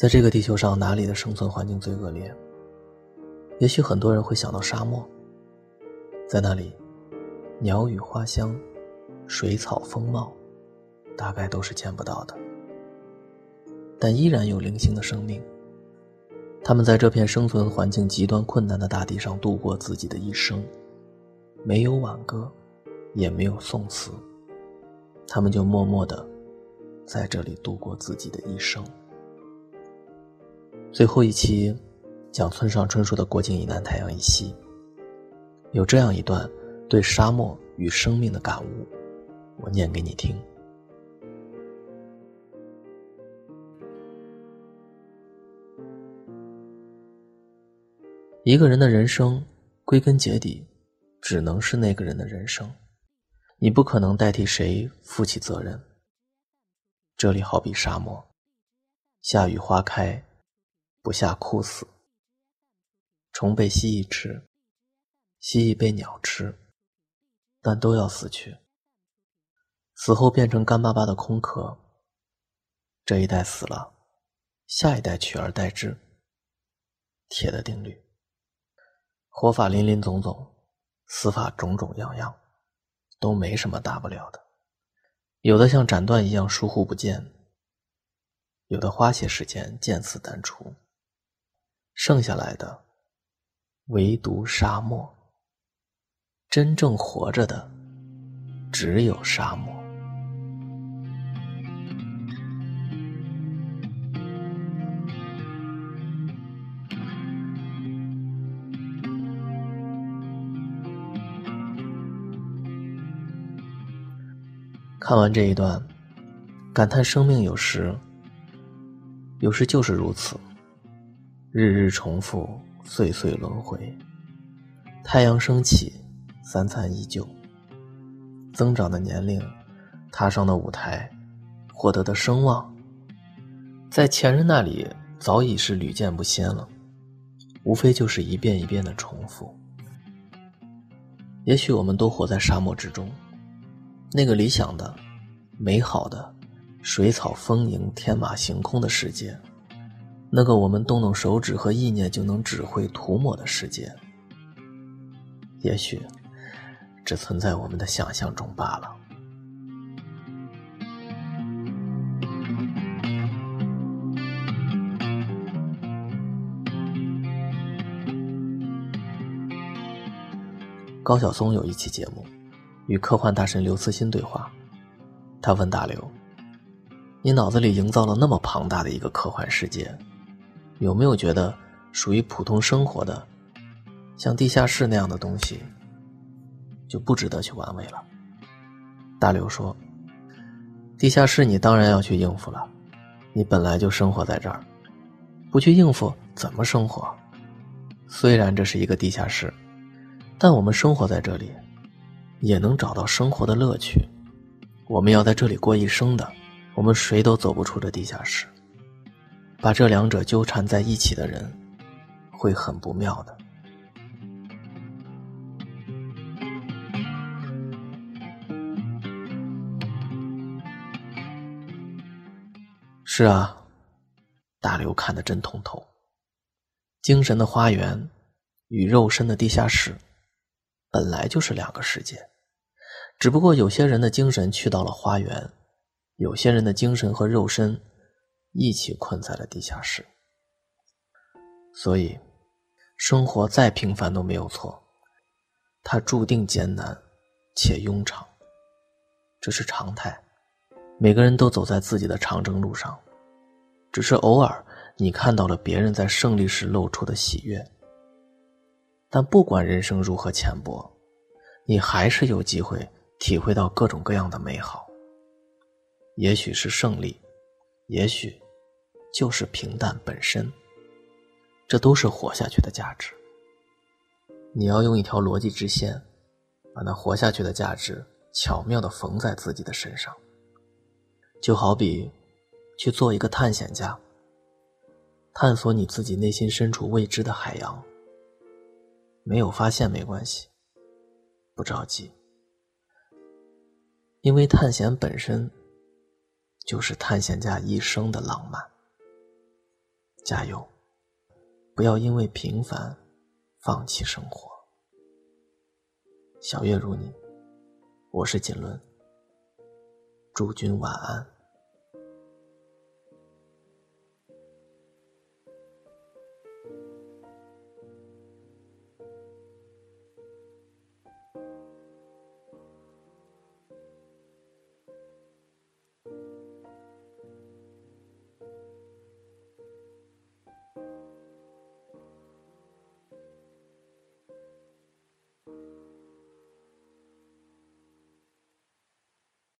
在这个地球上，哪里的生存环境最恶劣？也许很多人会想到沙漠。在那里，鸟语花香，水草丰茂，大概都是见不到的。但依然有零星的生命。他们在这片生存环境极端困难的大地上度过自己的一生，没有挽歌，也没有宋词，他们就默默的在这里度过自己的一生。最后一期讲村上春树的《国境以南，太阳以西》，有这样一段对沙漠与生命的感悟，我念给你听。一个人的人生，归根结底，只能是那个人的人生，你不可能代替谁负起责任。这里好比沙漠，下雨花开。不下枯死，虫被蜥蜴吃，蜥蜴被鸟吃，但都要死去。死后变成干巴巴的空壳。这一代死了，下一代取而代之。铁的定律。活法林林总总，死法种种样样，都没什么大不了的。有的像斩断一样疏忽不见，有的花些时间见死淡出。剩下来的，唯独沙漠。真正活着的，只有沙漠。看完这一段，感叹生命有时，有时就是如此。日日重复，岁岁轮回。太阳升起，三餐依旧。增长的年龄，踏上的舞台，获得的声望，在前人那里早已是屡见不鲜了。无非就是一遍一遍的重复。也许我们都活在沙漠之中，那个理想的、美好的、水草丰盈、天马行空的世界。那个我们动动手指和意念就能指挥涂抹的世界，也许只存在我们的想象中罢了。高晓松有一期节目，与科幻大神刘慈欣对话，他问大刘：“你脑子里营造了那么庞大的一个科幻世界？”有没有觉得属于普通生活的，像地下室那样的东西，就不值得去玩味了？大刘说：“地下室你当然要去应付了，你本来就生活在这儿，不去应付怎么生活？虽然这是一个地下室，但我们生活在这里，也能找到生活的乐趣。我们要在这里过一生的，我们谁都走不出这地下室。”把这两者纠缠在一起的人，会很不妙的。是啊，大刘看得真通透。精神的花园与肉身的地下室，本来就是两个世界，只不过有些人的精神去到了花园，有些人的精神和肉身。一起困在了地下室，所以生活再平凡都没有错，它注定艰难且庸长，这是常态。每个人都走在自己的长征路上，只是偶尔你看到了别人在胜利时露出的喜悦。但不管人生如何浅薄，你还是有机会体会到各种各样的美好。也许是胜利。也许，就是平淡本身。这都是活下去的价值。你要用一条逻辑直线，把那活下去的价值巧妙的缝在自己的身上。就好比，去做一个探险家，探索你自己内心深处未知的海洋。没有发现没关系，不着急，因为探险本身。就是探险家一生的浪漫。加油！不要因为平凡放弃生活。小月如你，我是锦纶，祝君晚安。